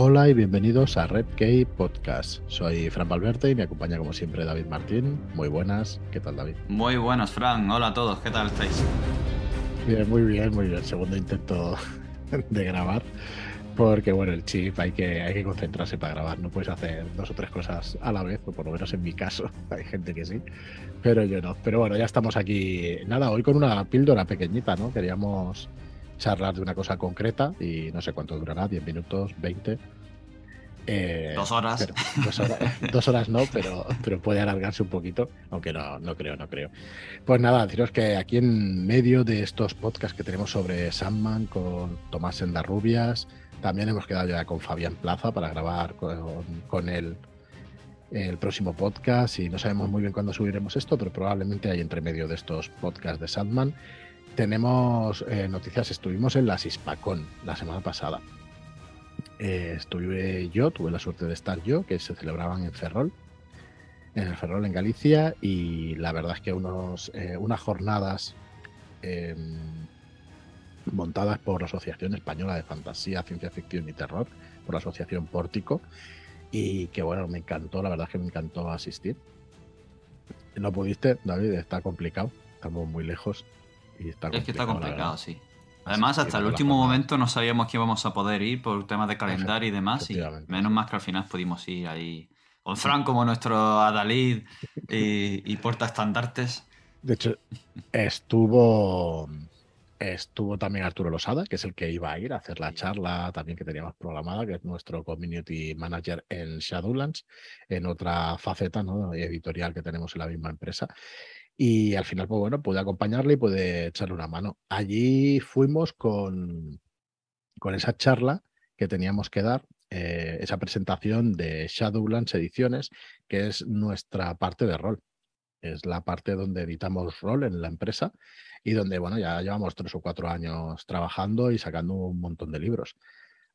Hola y bienvenidos a Red Key Podcast. Soy Fran Valverde y me acompaña como siempre David Martín. Muy buenas, ¿qué tal David? Muy buenas, Fran. Hola a todos, ¿qué tal estáis? Bien, muy bien, muy bien. Segundo intento de grabar. Porque bueno, el chip hay que, hay que concentrarse para grabar, no puedes hacer dos o tres cosas a la vez, o por lo menos en mi caso, hay gente que sí, pero yo no. Pero bueno, ya estamos aquí, nada, hoy con una píldora pequeñita, ¿no? Queríamos charlar de una cosa concreta y no sé cuánto durará, 10 minutos, 20. Eh, dos horas. dos horas. no, pero, pero puede alargarse un poquito, aunque no, no creo, no creo. Pues nada, deciros que aquí en medio de estos podcasts que tenemos sobre Sandman con Tomás Sendarrubias, también hemos quedado ya con Fabián Plaza para grabar con, con él el próximo podcast y no sabemos muy bien cuándo subiremos esto, pero probablemente hay entre medio de estos podcasts de Sandman tenemos eh, noticias. Estuvimos en la Sispacón la semana pasada. Eh, estuve yo, tuve la suerte de estar yo, que se celebraban en Ferrol, en el Ferrol en Galicia, y la verdad es que unos, eh, unas jornadas em, montadas por la Asociación Española de Fantasía, Ciencia Ficción y Terror, por la Asociación Pórtico, y que bueno, me encantó, la verdad es que me encantó asistir. No pudiste, David, está complicado, estamos muy lejos, es que está complicado, sí. Además, hasta el último momento no sabíamos que íbamos a poder ir por temas de calendario y demás. Y menos más que al final pudimos ir ahí con Fran como nuestro Adalid y, y porta estandartes. De hecho, estuvo estuvo también Arturo Losada, que es el que iba a ir a hacer la charla también que teníamos programada, que es nuestro community manager en Shadowlands, en otra faceta ¿no? editorial que tenemos en la misma empresa. Y al final, pues bueno, pude acompañarle y pude echarle una mano. Allí fuimos con, con esa charla que teníamos que dar, eh, esa presentación de Shadowlands Ediciones, que es nuestra parte de rol. Es la parte donde editamos rol en la empresa y donde, bueno, ya llevamos tres o cuatro años trabajando y sacando un montón de libros.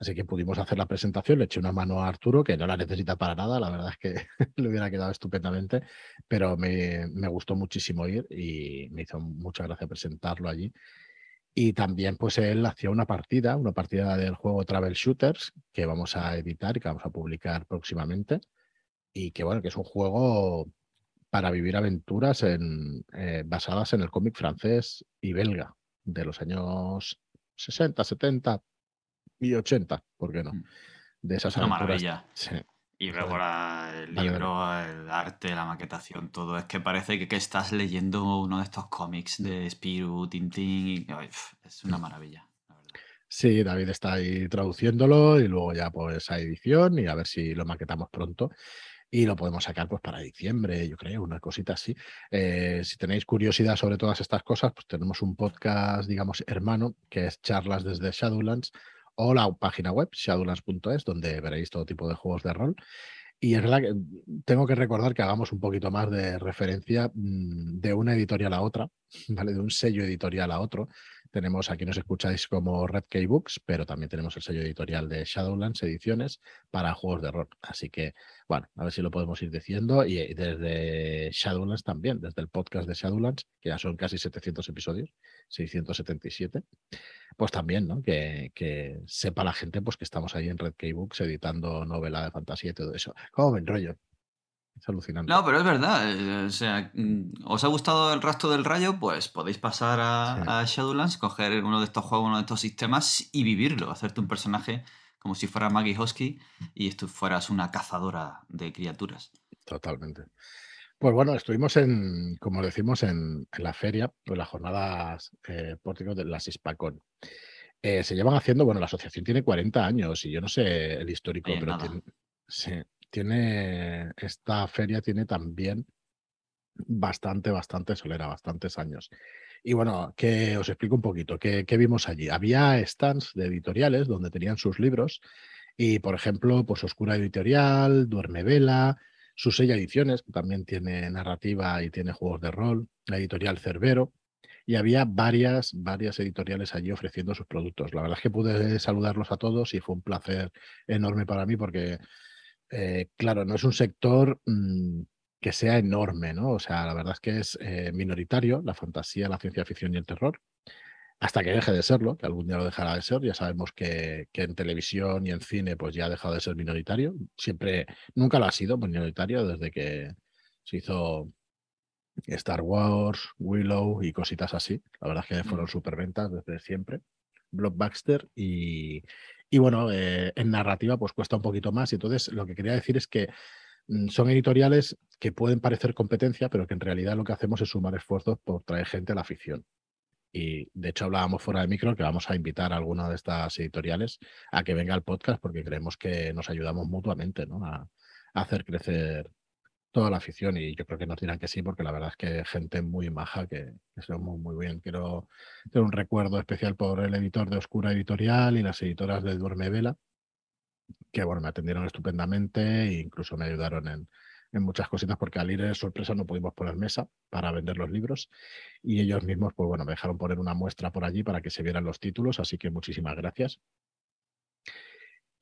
Así que pudimos hacer la presentación, le eché una mano a Arturo, que no la necesita para nada, la verdad es que le hubiera quedado estupendamente, pero me, gustó muchísimo ir y me hizo mucha gracia presentarlo allí. Y también pues él hacía una partida, una partida del juego Travel Shooters, que vamos a editar y que vamos a publicar próximamente. Y que bueno, que es un juego para vivir aventuras en, eh, basadas en el cómic francés y belga de los años 60, 70, y 80, ¿por qué no? Mm. De esas Una maravilla. Y luego el libro, el arte, la maquetación, todo. Es que parece que, que estás leyendo uno de estos cómics de Spirou, Tintín. es una maravilla. Sí, David está ahí traduciéndolo y luego ya pues a edición y a ver si lo maquetamos pronto y lo podemos sacar pues para diciembre, yo creo, una cosita así. Eh, si tenéis curiosidad sobre todas estas cosas, pues tenemos un podcast, digamos, hermano, que es Charlas desde Shadowlands, o la página web, shadowlands.es, donde veréis todo tipo de juegos de rol. Y es verdad que tengo que recordar que hagamos un poquito más de referencia mm, de una editorial a otra, ¿vale? De un sello editorial a otro. Tenemos, aquí nos escucháis como Red Key Books, pero también tenemos el sello editorial de Shadowlands Ediciones para juegos de rol. Así que, bueno, a ver si lo podemos ir diciendo. Y desde Shadowlands también, desde el podcast de Shadowlands, que ya son casi 700 episodios, 677 pues también, ¿no? Que, sepa la gente pues que estamos ahí en Red Key Books editando novela de fantasía y todo eso. ¿Cómo me enrollo? Es alucinante. No, pero es verdad. Eh, o sea, mm, ¿os ha gustado el rastro del rayo? Pues podéis pasar a, Shadowlands, coger uno de estos juegos, uno de estos sistemas y vivirlo, hacerte un personaje como si fuera Maggie Hosky y tú fueras una cazadora de criaturas. Totalmente. Pues bueno, estuvimos en, como decimos, en, la feria, en las jornadas eh, de la Sispacón. Eh, se llevan haciendo, bueno, la asociación tiene 40 años y yo no sé el histórico, pero tiene, tiene, esta feria tiene también bastante, bastante solera, bastantes años. Y bueno, que os explico un poquito, ¿qué, vimos allí? Había stands de editoriales donde tenían sus libros y, por ejemplo, pues Oscura Editorial, Duerme Vela, sella Ediciones, que también tiene narrativa y tiene juegos de rol, la editorial Cerbero, y había varias, varias editoriales allí ofreciendo sus productos. La verdad es que pude saludarlos a todos y fue un placer enorme para mí porque, eh, claro, no es un sector mm, que sea enorme, ¿no? O sea, la verdad es que es eh, minoritario la fantasía, la ciencia ficción y el terror. hasta que deje de serlo, que algún día lo dejará de ser. Ya sabemos que, en televisión y en cine pues ya ha dejado de ser minoritario. Siempre, nunca lo ha sido minoritario desde que se hizo Star Wars, Willow y cositas así. La verdad es que fueron superventas desde siempre. Blockbuster y, y bueno, eh, en narrativa pues cuesta un poquito más. Y entonces lo que quería decir es que mm, son editoriales que pueden parecer competencia, pero que en realidad lo que hacemos es sumar esfuerzos por traer gente a la afición. Y de hecho hablábamos fuera de micro que vamos a invitar a alguna de estas editoriales a que venga al podcast porque creemos que nos ayudamos mutuamente ¿no? a, hacer crecer toda la afición y yo creo que nos dirán que sí porque la verdad es que gente muy maja que, que muy, muy bien. Quiero tener un recuerdo especial por el editor de Oscura Editorial y las editoras de Duerme Vela que bueno, me atendieron estupendamente e incluso me ayudaron en, en muchas cositas porque al ir de sorpresa no pudimos poner mesa para vender los libros y ellos mismos, pues bueno, me dejaron poner una muestra por allí para que se vieran los títulos, así que muchísimas gracias.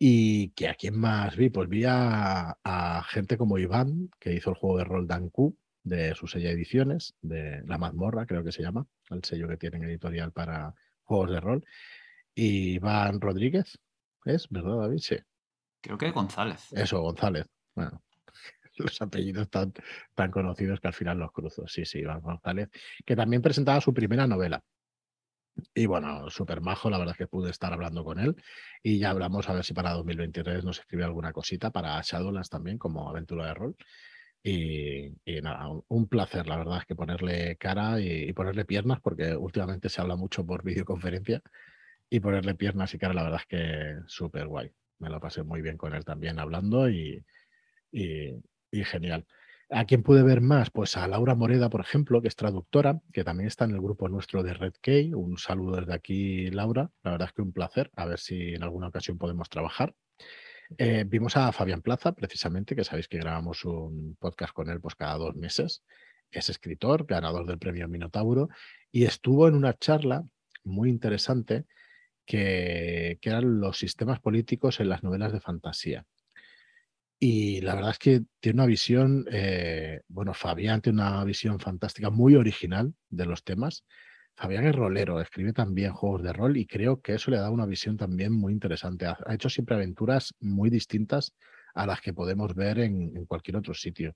Y que a quién más vi, pues vi a, gente como Iván, que hizo el juego de rol Danku de su sello ediciones, de La Mazmorra, creo que se llama, el sello que tienen editorial para juegos de rol. Y Iván Rodríguez, ¿es verdad, David? Sí. Creo que González. Eso, González. Bueno, los apellidos tan, tan conocidos que al final los cruzo. Sí, sí, Iván González, que también presentaba su primera novela. Y bueno, súper majo, la verdad es que pude estar hablando con él y ya hablamos a ver si para 2023 nos escribe alguna cosita para Shadowlands también como aventura de rol. Y, nada, un, placer, la verdad es que ponerle cara y, ponerle piernas, porque últimamente se habla mucho por videoconferencia y ponerle piernas y cara, la verdad es que súper guay. Me lo pasé muy bien con él también hablando y, y genial. ¿A quién pude ver más? Pues a Laura Moreda, por ejemplo, que es traductora, que también está en el grupo nuestro de Red Key. Un saludo desde aquí, Laura. La verdad es que un placer. A ver si en alguna ocasión podemos trabajar. Eh, vimos a Fabián Plaza, precisamente, que sabéis que grabamos un podcast con él pues, cada dos meses. Es escritor, ganador del premio Minotauro, y estuvo en una charla muy interesante que, que eran los sistemas políticos en las novelas de fantasía. Y la verdad es que tiene una visión, eh, bueno, Fabián tiene una visión fantástica, muy original de los temas. Fabián es rolero, escribe también juegos de rol y creo que eso le da una visión también muy interesante. Ha, hecho siempre aventuras muy distintas a las que podemos ver en, cualquier otro sitio.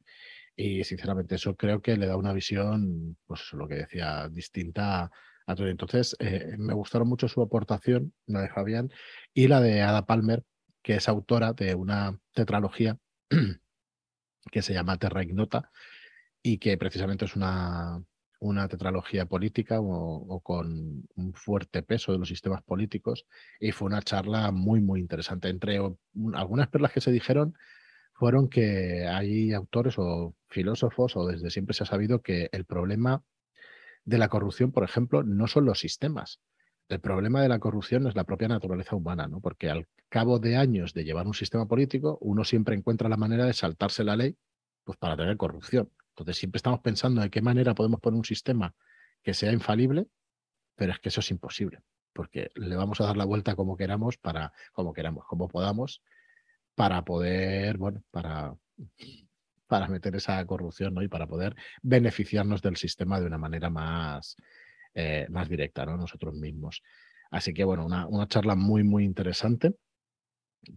Y sinceramente eso creo que le da una visión, pues lo que decía, distinta a, todo. Entonces, eh, me gustaron mucho su aportación, la de Fabián, y la de Ada Palmer, que es autora de una tetralogía que se llama Terra Ignota y que precisamente es una, una tetralogía política o, con un fuerte peso de los sistemas políticos y fue una charla muy, muy interesante. Entre algunas perlas que se dijeron fueron que hay autores o filósofos o desde siempre se ha sabido que el problema de la corrupción, por ejemplo, no son los sistemas, el problema de la corrupción es la propia naturaleza humana, ¿no? Porque al cabo de años de llevar un sistema político, uno siempre encuentra la manera de saltarse la ley pues para tener corrupción. Entonces siempre estamos pensando de qué manera podemos poner un sistema que sea infalible, pero es que eso es imposible, porque le vamos a dar la vuelta como queramos para, como queramos, como podamos, para poder, bueno, para, para meter esa corrupción, ¿no? Y para poder beneficiarnos del sistema de una manera más, eh, más directa, ¿no? Nosotros mismos. Así que, bueno, una, charla muy, muy interesante,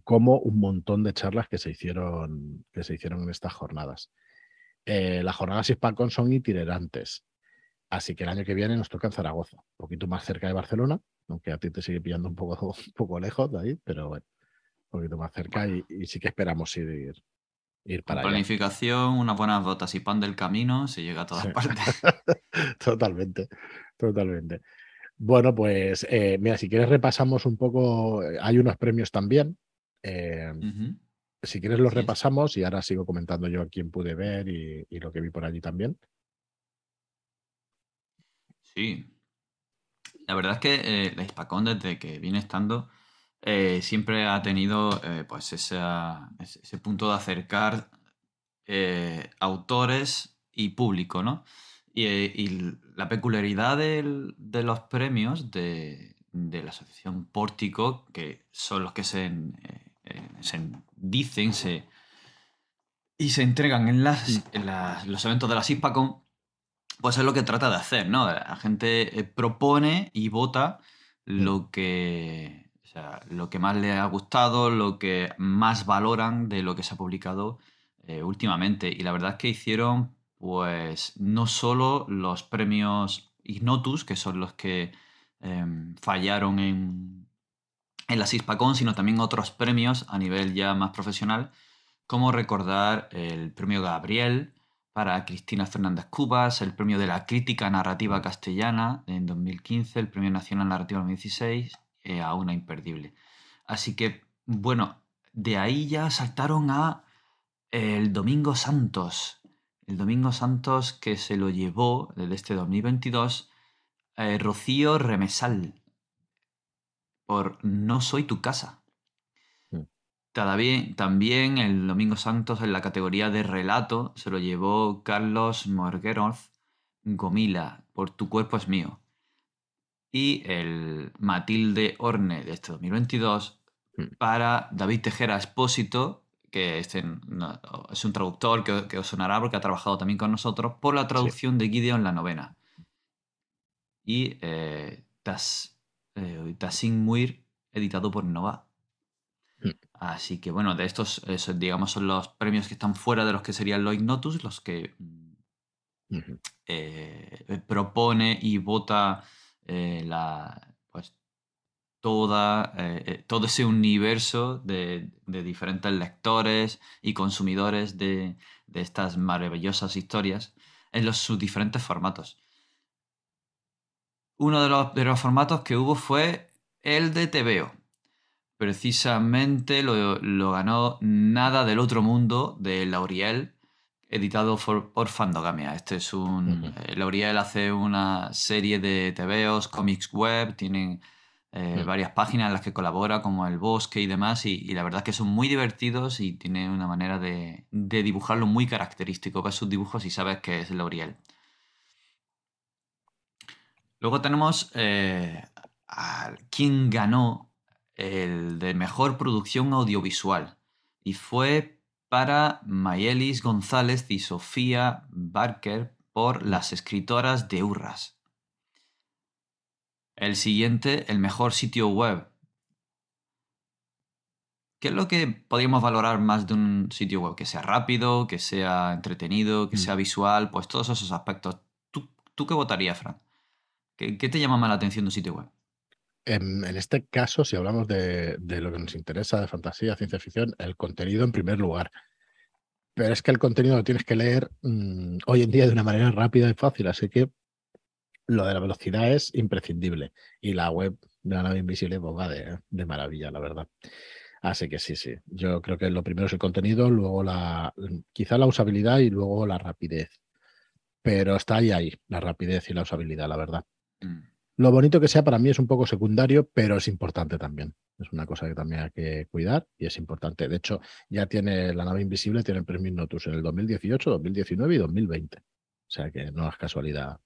como un montón de charlas que se hicieron, que se hicieron en estas jornadas. Eh, las jornadas Hispacon son itinerantes, así que el año que viene nos toca en Zaragoza, un poquito más cerca de Barcelona, aunque a ti te sigue pillando un poco, un poco lejos de ahí, pero bueno, un poquito más cerca y, sí que esperamos ir, ir para Planificación, unas buenas botas y pan del camino, se llega a todas partes. Totalmente. Totalmente. Bueno, pues eh, mira, si quieres repasamos un poco, eh, hay unos premios también. Eh, si quieres los repasamos y ahora sigo comentando yo a quién pude ver y, lo que vi por allí también. Sí. La verdad es que la Hispacón desde que viene estando siempre ha tenido pues ese punto de acercar autores y público, ¿no? Y, la peculiaridad de los premios de, la asociación Pórtico, que son los que se, eh, dicen se, y se entregan en, las, los eventos de la SISPACON, pues es lo que trata de hacer, ¿no? La gente eh, propone y vota lo que, o sea, lo que más le ha gustado, lo que más valoran de lo que se ha publicado eh, últimamente. Y la verdad es que hicieron, pues, no solo los premios Ignotus, que son los que em, fallaron en, en la CISPACON, sino también otros premios a nivel ya más profesional, como recordar el premio Gabriel, para Cristina Fernández Cubas, el premio de la crítica narrativa castellana en 2015, el premio nacional narrativa en 2016, eh, a una imperdible. Así que, bueno, de ahí ya saltaron a el Domingo Santos. El Domingo Santos que se lo llevó desde este 2022 eh, Rocío Remesal por No soy tu casa. También, también el Domingo Santos en la categoría de relato se lo llevó Carlos Morgerov Gomila, por Tu cuerpo es mío. Y el Matilde Orne de este 2022 mm. para David Tejera Espósito, que este es un traductor que, os sonará porque ha trabajado también con nosotros, por la traducción de Gideon la novena. Y eh, Tas, eh, Muir, editado por Nova. Mm. Así que bueno, de estos, digamos, son los premios que están fuera de los que serían los Ignotus, los que eh, propone y vota eh, la, pues, toda, eh, todo ese universo de, diferentes lectores y consumidores de, estas maravillosas historias en los, sus diferentes formatos. Uno de los, de los formatos que hubo fue el de TVO precisamente lo, ganó Nada del Otro Mundo de Lauriel, editado por, Fandogamia. Este es un. Lauriel hace una serie de TVOs, cómics web, tienen eh, varias páginas en las que colabora, como El Bosque y demás, y, la verdad es que son muy divertidos y tiene una manera de, dibujarlo muy característico. Ves sus dibujos y sabes que es Lauriel. Luego tenemos eh, a quien ganó el de mejor producción audiovisual y fue para Mayelis González y Sofía Barker por Las escritoras de Urras. El siguiente, el mejor sitio web. ¿Qué es lo que podríamos valorar más de un sitio web? Que sea rápido, que sea entretenido, que mm. sea visual, pues todos esos aspectos. ¿Tú, qué votarías, Fran? ¿Qué, ¿Qué, te llama más la atención de un sitio web? En, este caso, si hablamos de, lo que nos interesa, de fantasía, ciencia ficción, el contenido en primer lugar. Pero es que el contenido lo tienes que leer mm, hoy en día de una manera rápida y fácil, así que lo de la velocidad es imprescindible. Y la web de la nave invisible pues, va de, maravilla, la verdad. Así que sí, sí. Yo creo que lo primero es el contenido, luego la quizá la usabilidad y luego la rapidez. Pero está ahí, ahí, la rapidez y la usabilidad, la verdad. Mm. Lo bonito que sea para mí es un poco secundario, pero es importante también. Es una cosa que también hay que cuidar y es importante. De hecho, ya tiene la nave invisible, tiene el premio Notus en el 2018, 2019 y 2020. O sea que no es casualidad.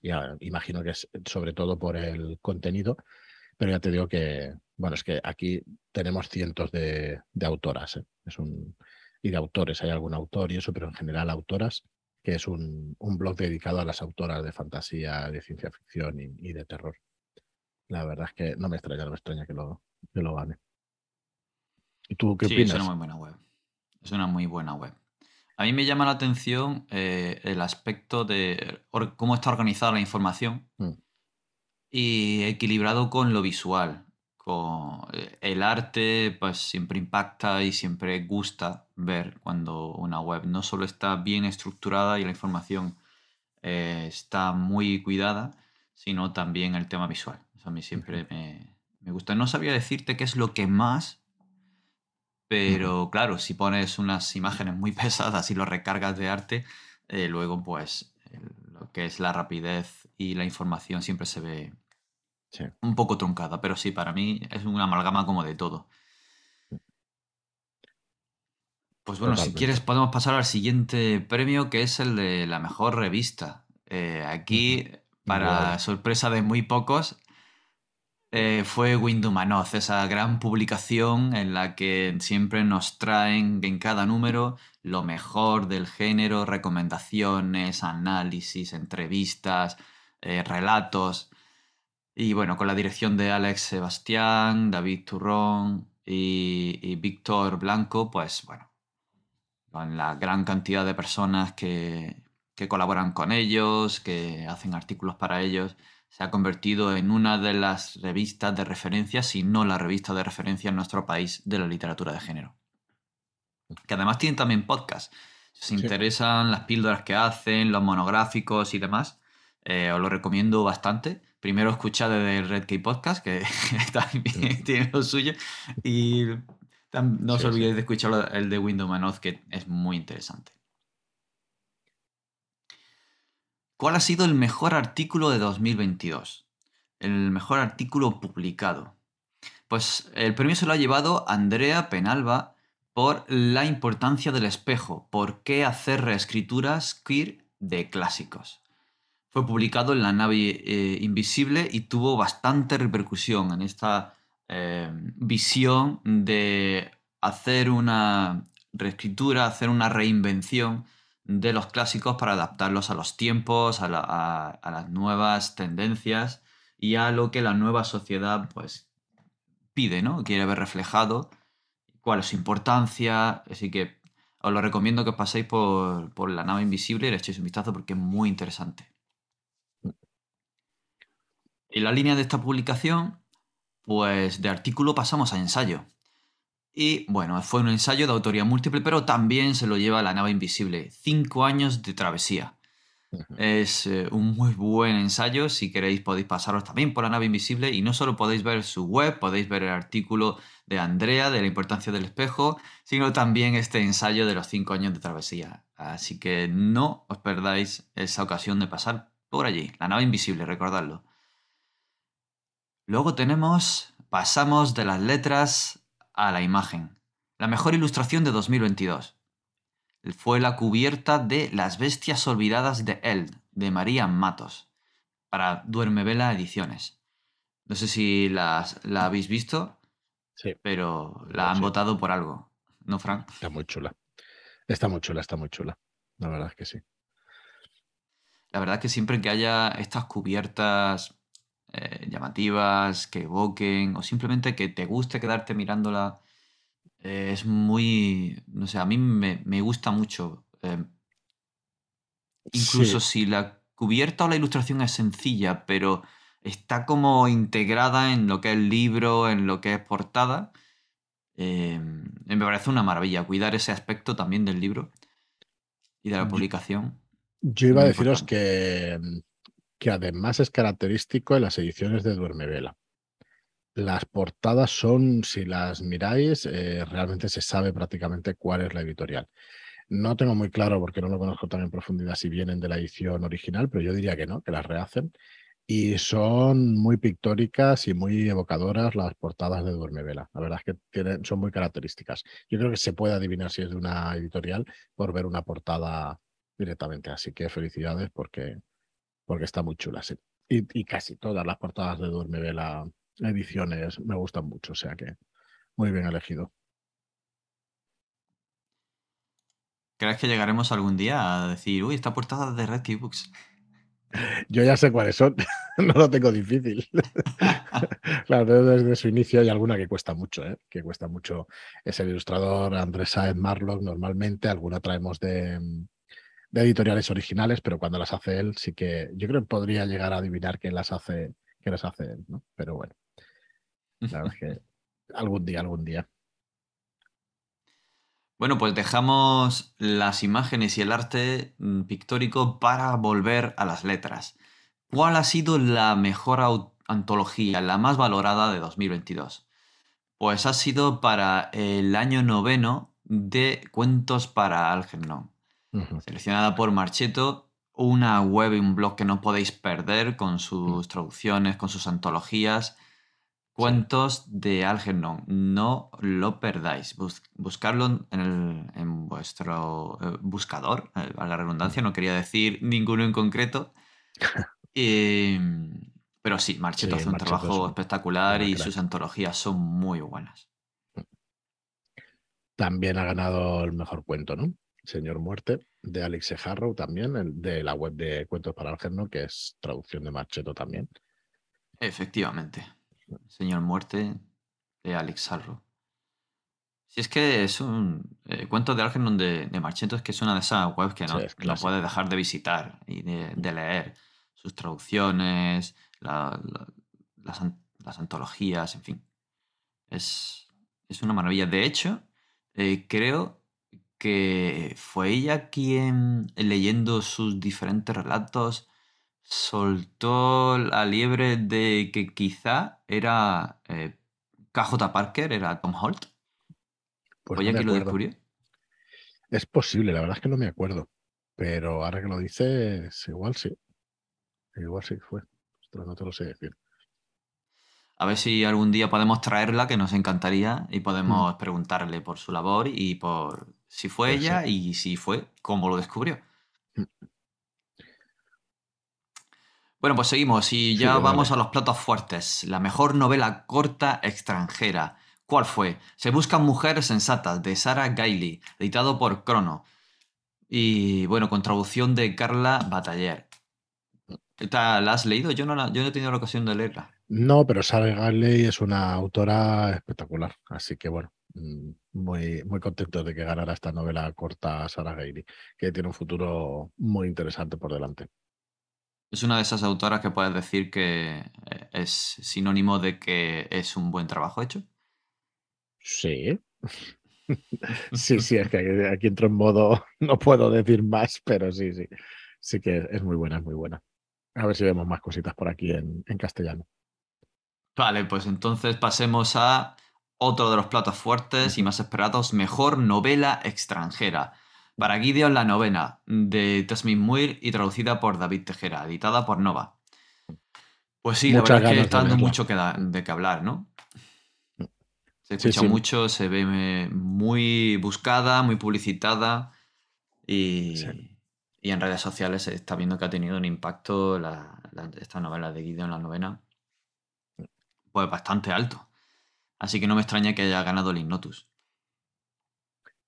Ya, imagino que es sobre todo por el contenido, pero ya te digo que, bueno, es que aquí tenemos cientos de, autoras. ¿eh? Y de autores, hay algún autor y eso, pero en general autoras que es un, blog dedicado a las autoras de fantasía, de ciencia ficción y, de terror. La verdad es que no me extraña, no me extraña que lo, que lo gane. ¿Y tú qué opinas? Es una muy buena web. Es una muy buena web. A mí me llama la atención eh, el aspecto de cómo está organizada la información mm. y equilibrado con lo visual. Eh, el arte pues siempre impacta y siempre gusta ver cuando una web no solo está bien estructurada y la información eh, está muy cuidada, sino también el tema visual. a mí siempre me, gusta. No sabía decirte qué es lo que más, pero claro, si pones unas imágenes muy pesadas y lo recargas de arte, eh, luego pues lo que es la rapidez y la información siempre se ve, un poco truncada, pero sí, para mí es una amalgama como de todo. Pues bueno, si quieres podemos pasar al siguiente premio, que es el de la mejor revista. Eh, aquí, para sorpresa de muy pocos, eh, fue Windumanoz, esa gran publicación en la que siempre nos traen en cada número lo mejor del género, recomendaciones, análisis, entrevistas, eh, relatos. Y bueno, con la dirección de Alex Sebastián, David Turrón y, Víctor Blanco, pues bueno, con la gran cantidad de personas que, colaboran con ellos, que hacen artículos para ellos, se ha convertido en una de las revistas de referencia, si no la revista de referencia en nuestro país de la literatura de género. Que además tienen también podcast. Si os interesan las píldoras que hacen, los monográficos y demás, eh, os lo recomiendo bastante. Primero escuchad el Red Key Podcast, que también tiene lo suyo. Y no os olvidéis de escuchar el de Windows Manoz, que es muy interesante. ¿Cuál ha sido el mejor artículo de 2022? El mejor artículo publicado. Pues el premio se lo ha llevado Andrea Penalba por la importancia del espejo. ¿Por qué hacer reescrituras queer de clásicos? Fue publicado en la nave eh, invisible y tuvo bastante repercusión en esta eh, visión de hacer una reescritura, hacer una reinvención de los clásicos para adaptarlos a los tiempos, a, las nuevas tendencias y a lo que la nueva sociedad pues pide, ¿no? Quiere ver reflejado, cuál es su importancia, así que os lo recomiendo que paséis por, por la nave invisible y le echéis un vistazo porque es muy interesante. En la línea de esta publicación, pues de artículo pasamos a ensayo. Y bueno, fue un ensayo de autoría múltiple, pero también se lo lleva la nave invisible. Cinco años de travesía. Es eh, un muy buen ensayo. Si queréis podéis pasaros también por la nave invisible y no solo podéis ver su web, podéis ver el artículo de Andrea de la importancia del espejo, sino también este ensayo de los cinco años de travesía. Así que no os perdáis esa ocasión de pasar por allí. La nave invisible, recordadlo. Luego tenemos, pasamos de las letras a la imagen. La mejor ilustración de 2022. Fue la cubierta de Las bestias olvidadas de Eld, de María Matos, para Duerme Vela Ediciones. No sé si la habéis visto, sí, pero la han votado por algo, ¿no, Frank? Está muy chula. Está muy chula, está muy chula. La verdad es que sí. La verdad es que siempre que haya estas cubiertas eh, llamativas, que evoquen, o simplemente que te guste quedarte mirándola. Eh, es muy, no sé, a mí me, gusta mucho. Eh, incluso si la cubierta o la ilustración es sencilla, pero está como integrada en lo que es el libro, en lo que es portada. me parece una maravilla cuidar ese aspecto también del libro y de la publicación. Yo iba a deciros que que además es característico en las ediciones de Duerme Vela. Las portadas son, si las miráis, eh, realmente se sabe prácticamente cuál es la editorial. No tengo muy claro, porque no lo conozco tan en profundidad, si vienen de la edición original, pero yo diría que no, que las rehacen. Y son muy pictóricas y muy evocadoras las portadas de Duerme Vela. La verdad es que tienen, son muy características. Yo creo que se puede adivinar si es de una editorial por ver una portada directamente. Así que felicidades porque porque está muy chula, sí. Y, casi todas las portadas de Duerme Vela ediciones me gustan mucho, o sea que muy bien elegido. ¿Crees que llegaremos algún día a decir, uy, esta portada de Red Books? Yo ya sé cuáles son, no lo tengo difícil. claro, desde su inicio hay alguna que cuesta mucho, ¿eh? que cuesta mucho. Es el ilustrador Andrés Saez Marlock normalmente, alguna traemos de, de editoriales originales, pero cuando las hace él, sí que yo creo que podría llegar a adivinar quién las hace, quién las hace él, ¿no? Pero bueno, la verdad es que algún día, algún día. Bueno, pues dejamos las imágenes y el arte mm, pictórico para volver a las letras. ¿Cuál ha sido la mejor antología, la más valorada de 2022? Pues ha sido para el año noveno de Cuentos para Algernon seleccionada por Marcheto, una web y un blog que no podéis perder con sus mm. traducciones, con sus antologías. Cuentos de Algernon, no lo perdáis. buscarlo en, vuestro eh, buscador, eh, a la redundancia, no quería decir ninguno en concreto. Em, pero sí, Marcheto hace un trabajo espectacular y sus antologías son muy buenas. También ha ganado el mejor cuento, ¿no? Señor Muerte, de Alex Harrow también, el de la web de Cuentos para Algernon, que es traducción de Marcheto también. Efectivamente. Señor Muerte, de Alex Harrow. Si es que es un eh, cuento de Algernon de, de Marcheto, es que es una de esas webs que no, no puedes dejar de visitar y de, leer. Sus traducciones, las, las, antologías, en fin. Es, es una maravilla. De hecho, eh, creo que fue ella quien, leyendo sus diferentes relatos, soltó la liebre de que quizá era eh, KJ Parker, era Tom Holt. Pues ¿Fue ella quien lo descubrió? Es posible, la verdad es que no me acuerdo. Pero ahora que lo dices, igual sí. Igual sí fue. no te lo sé decir. A ver si algún día podemos traerla, que nos encantaría, y podemos mm. preguntarle por su labor y por si fue pues ella y si fue, cómo lo descubrió. Mm. Bueno, pues seguimos y ya vamos a los platos fuertes. La mejor novela corta extranjera. ¿Cuál fue? Se buscan mujeres sensatas, de Sarah Gailey, editado por Crono. Y bueno, con traducción de Carla Bataller. ¿La has leído? Yo no, yo no he tenido la ocasión de leerla. No, pero Sarah Gailey es una autora espectacular. Así que bueno, mm, muy, muy contento de que ganara esta novela corta Sarah Gailey, que tiene un futuro muy interesante por delante. Es una de esas autoras que puedes decir que eh, es sinónimo de que es un buen trabajo hecho. Sí. sí, sí, es que aquí entro en modo, no puedo decir más, pero sí, sí. Sí que es muy buena, es muy buena. A ver si vemos más cositas por aquí en castellano. Vale, pues entonces pasemos a otro de los platos fuertes y más esperados, mejor novela extranjera. Para Gideon la novena, de Tasmin Muir y traducida por David Tejera, editada por Nova. Pues sí, la verdad es que está dando mucho de qué hablar, ¿no? Se escucha mucho, se ve muy buscada, muy publicitada y, en redes sociales se está viendo que ha tenido un impacto esta novela de Gideon la novena pues bastante alto. Así que no me extraña que haya ganado el Ignotus.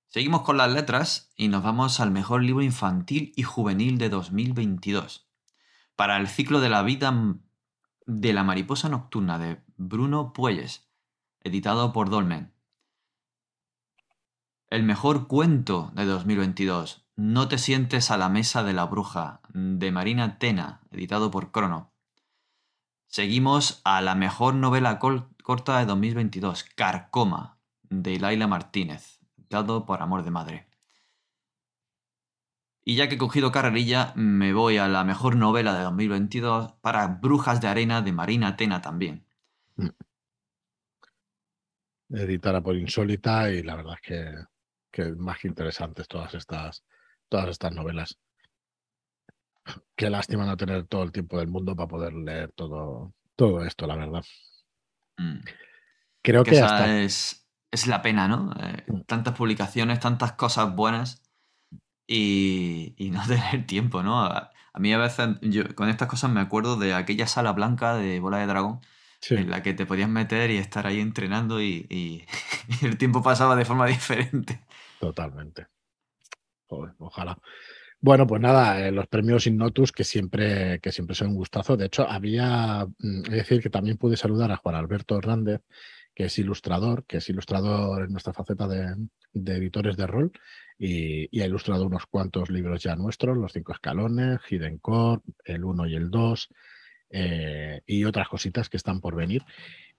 Seguimos con las letras y nos vamos al mejor libro infantil y juvenil de 2022. Para el ciclo de la vida de la mariposa nocturna de Bruno Puelles, editado por Dolmen. El mejor cuento de 2022, No te sientes a la mesa de la bruja, de Marina Tena, editado por Crono. Seguimos a la mejor novela corta de 2022, Carcoma, de Laila Martínez, dado por Amor de Madre. Y ya que he cogido carrerilla, me voy a la mejor novela de 2022 para Brujas de Arena de Marina Tena también. Mm. Editada por Insólita y la verdad es que, que más que interesantes todas estas, todas estas novelas. Qué lástima no tener todo el tiempo del mundo para poder leer todo, todo esto, la verdad. Mm. Creo que, esa es, es, la pena, ¿no? Eh, mm. tantas publicaciones, tantas cosas buenas y, no tener tiempo, ¿no? A, mí a veces, yo con estas cosas me acuerdo de aquella sala blanca de Bola de Dragón. en la que te podías meter y estar ahí entrenando y, y el tiempo pasaba de forma diferente. Totalmente. ojalá. Bueno, pues nada, eh, los premios Innotus que siempre, que siempre son un gustazo. De hecho, había, mm, es decir, que también pude saludar a Juan Alberto Hernández, que es ilustrador, que es ilustrador en nuestra faceta de, editores de rol y, ha ilustrado unos cuantos libros ya nuestros, Los Cinco Escalones, Hidden Core, el 1 y el 2 eh, y otras cositas que están por venir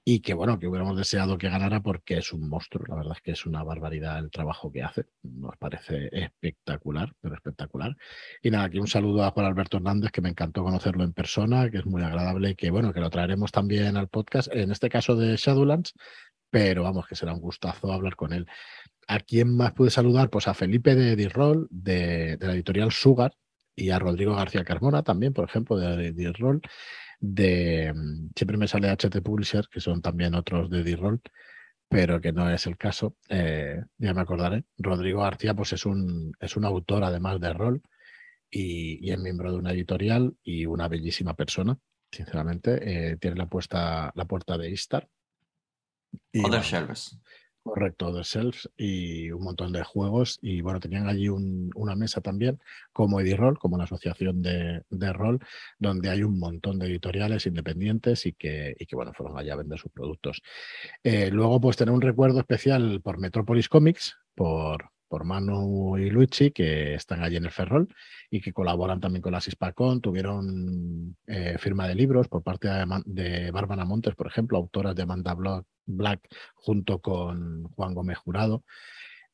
y que bueno, que hubiéramos deseado que ganara porque es un monstruo, la verdad es que es una barbaridad el trabajo que hace, nos parece espectacular, pero espectacular. Y nada, aquí un saludo a Juan Alberto Hernández, que me encantó conocerlo en persona, que es muy agradable y que bueno, que lo traeremos también al podcast, en este caso de Shadowlands, pero vamos, que será un gustazo hablar con él. ¿A quién más pude saludar? Pues a Felipe de D-Roll, de, la editorial Sugar, y a Rodrigo García Carmona también, por ejemplo, de D-Roll de. Siempre me sale HT Publisher, que son también otros de D-Roll, pero que no es el caso. Eh, ya me acordaré. Rodrigo García, pues es un, es un autor además de rol y, es miembro de una editorial y una bellísima persona, sinceramente. Eh, tiene la, puesta, la puerta de Istar. Other Shelves. Correcto, de Self y un montón de juegos. Y bueno, tenían allí una mesa también, como Ediroll, como la asociación de, rol, donde hay un montón de editoriales independientes y que, y que bueno, fueron allá a vender sus productos. Eh, luego, pues tener un recuerdo especial por Metropolis Comics, por, por Manu y Luigi, que están allí en el Ferrol y que colaboran también con la Sispacon. Tuvieron eh, firma de libros por parte de, Bárbara Montes, por ejemplo, autoras de Amanda Black, junto con Juan Gómez Jurado.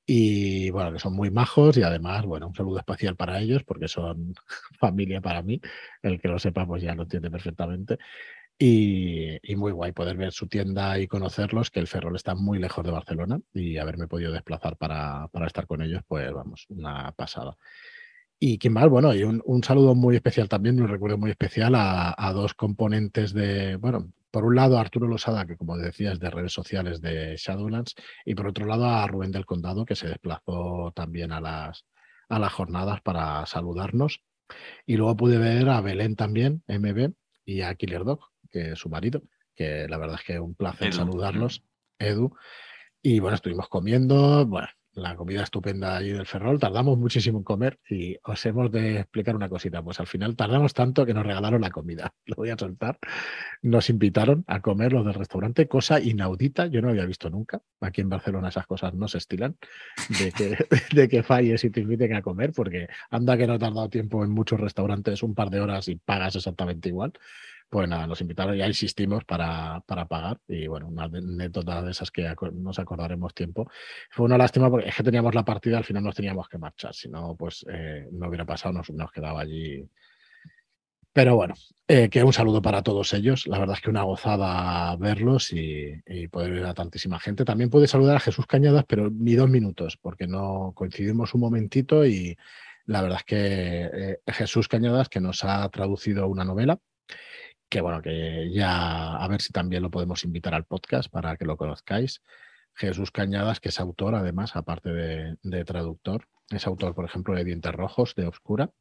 Y bueno, que son muy majos y además, bueno, un saludo especial para ellos porque son familia para mí. El que lo sepa, pues ya lo entiende perfectamente. Y, muy guay poder ver su tienda y conocerlos, que el Ferrol está muy lejos de Barcelona y haberme podido desplazar para, para estar con ellos, pues vamos, una pasada. Y qué mal, bueno, y un, saludo muy especial también, un recuerdo muy especial a, dos componentes de, bueno, por un lado a Arturo Losada, que como decías, de redes sociales de Shadowlands, y por otro lado a Rubén del Condado, que se desplazó también a las, a las jornadas para saludarnos. Y luego pude ver a Belén también, MB, y a Killer Dog, que es su marido, que la verdad es que un placer saludarlos, Edu. Y bueno, estuvimos comiendo, bueno, la comida estupenda allí del Ferrol. Tardamos muchísimo en comer y os hemos de explicar una cosita. Pues al final tardamos tanto que nos regalaron la comida. Lo voy a soltar. Nos invitaron a comer los del restaurante, cosa inaudita. Yo no había visto nunca. Aquí en Barcelona esas cosas no se estilan de que, de que falles y te inviten a comer, porque anda que no he tardado tiempo en muchos restaurantes, un par de horas y pagas exactamente igual pues nada, nos invitaron, ya insistimos para, para pagar y bueno, una anécdota de esas que nos acordaremos tiempo. Fue una lástima porque es que teníamos la partida, al final nos teníamos que marchar, si no, pues eh, no hubiera pasado, nos, quedaba allí. Pero bueno, eh, que un saludo para todos ellos. La verdad es que una gozada verlos y, poder ver a tantísima gente. También pude saludar a Jesús Cañadas, pero ni dos minutos, porque no coincidimos un momentito y la verdad es que eh, Jesús Cañadas, que nos ha traducido una novela, que bueno, que ya a ver si también lo podemos invitar al podcast para que lo conozcáis. Jesús Cañadas, que es autor, además, aparte de, traductor, es autor, por ejemplo, de Dientes Rojos, de Obscura.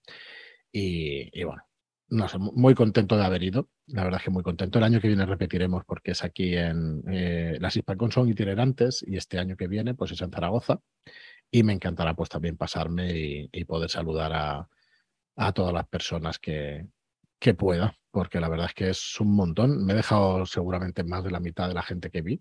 Y, bueno, no sé, muy contento de haber ido. La verdad es que muy contento. El año que viene repetiremos porque es aquí en. Eh, las Hispacon son itinerantes y este año que viene, pues es en Zaragoza. Y me encantará, pues también pasarme y, poder saludar a, a todas las personas que, que pueda, porque la verdad es que es un montón. Me he dejado seguramente más de la mitad de la gente que vi,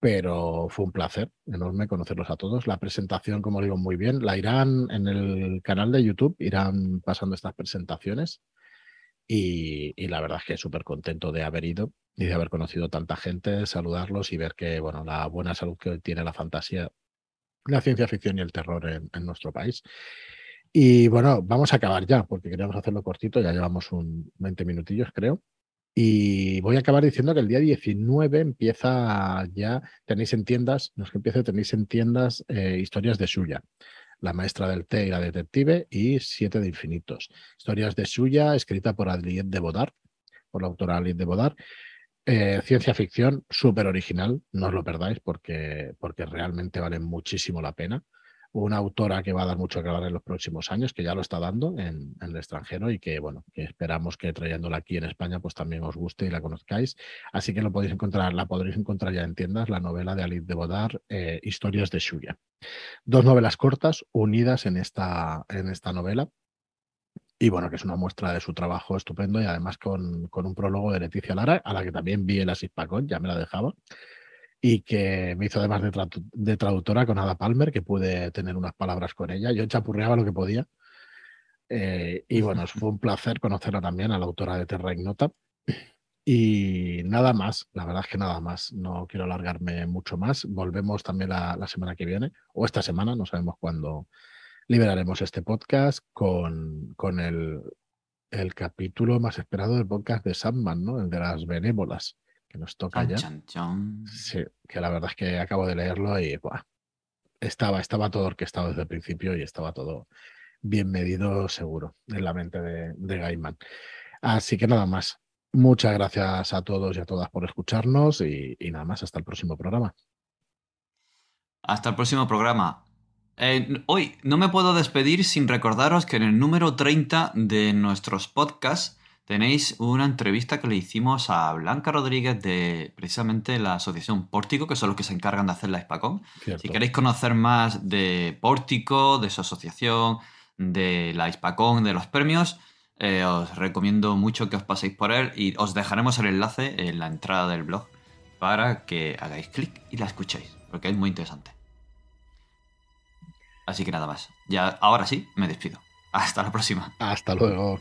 pero fue un placer enorme conocerlos a todos. La presentación, como digo, muy bien. La irán en el canal de YouTube, irán pasando estas presentaciones. Y, la verdad es que súper contento de haber ido y de haber conocido tanta gente, saludarlos y ver que, bueno, la buena salud que tiene la fantasía, la ciencia ficción y el terror en nuestro país. Y bueno, vamos a acabar ya, porque queríamos hacerlo cortito, ya llevamos un 20 minutillos, creo. Y voy a acabar diciendo que el día 19 empieza ya, tenéis en tiendas, no es que empiece, tenéis en tiendas eh, historias de Suya, la maestra del té y la detective, y Siete de Infinitos. Historias de Suya, escrita por Adrienne de Bodar, por la autora Adrienne de Bodar. Eh, ciencia ficción súper original, no os lo perdáis porque, porque realmente vale muchísimo la pena una autora que va a dar mucho que hablar en los próximos años, que ya lo está dando en, el extranjero y que, bueno, esperamos que trayéndola aquí en España, pues también os guste y la conozcáis. Así que lo podéis encontrar, la podréis encontrar ya en tiendas, la novela de Alice de Bodar, eh, Historias de Shuya. Dos novelas cortas unidas en esta, en esta novela. Y bueno, que es una muestra de su trabajo estupendo y además con, con un prólogo de Leticia Lara, a la que también vi el Asispacón, ya me la dejaba y que me hizo además de, traductora con Ada Palmer, que pude tener unas palabras con ella. Yo chapurreaba lo que podía. Eh, y bueno, fue un placer conocerla también, a la autora de Terra Ignota. Y nada más, la verdad es que nada más, no quiero alargarme mucho más. Volvemos también la, semana que viene, o esta semana, no sabemos cuándo liberaremos este podcast con, con el, el capítulo más esperado del podcast de Sandman, ¿no? El de las benévolas que nos toca ya. Sí, que la verdad es que acabo de leerlo y estaba, estaba todo orquestado desde el principio y estaba todo bien medido, seguro, en la mente de, de Gaiman. Así que nada más. Muchas gracias a todos y a todas por escucharnos y, nada más, hasta el próximo programa. Hasta el próximo programa. Eh, hoy no me puedo despedir sin recordaros que en el número 30 de nuestros podcasts tenéis una entrevista que le hicimos a Blanca Rodríguez de precisamente la asociación Pórtico, que son los que se encargan de hacer la Spacon. Si queréis conocer más de Pórtico, de su asociación, de la Spacon, de los premios, eh, os recomiendo mucho que os paséis por él y os dejaremos el enlace en la entrada del blog para que hagáis clic y la escuchéis, porque es muy interesante. Así que nada más. Ya ahora sí, me despido. Hasta la próxima. Hasta luego.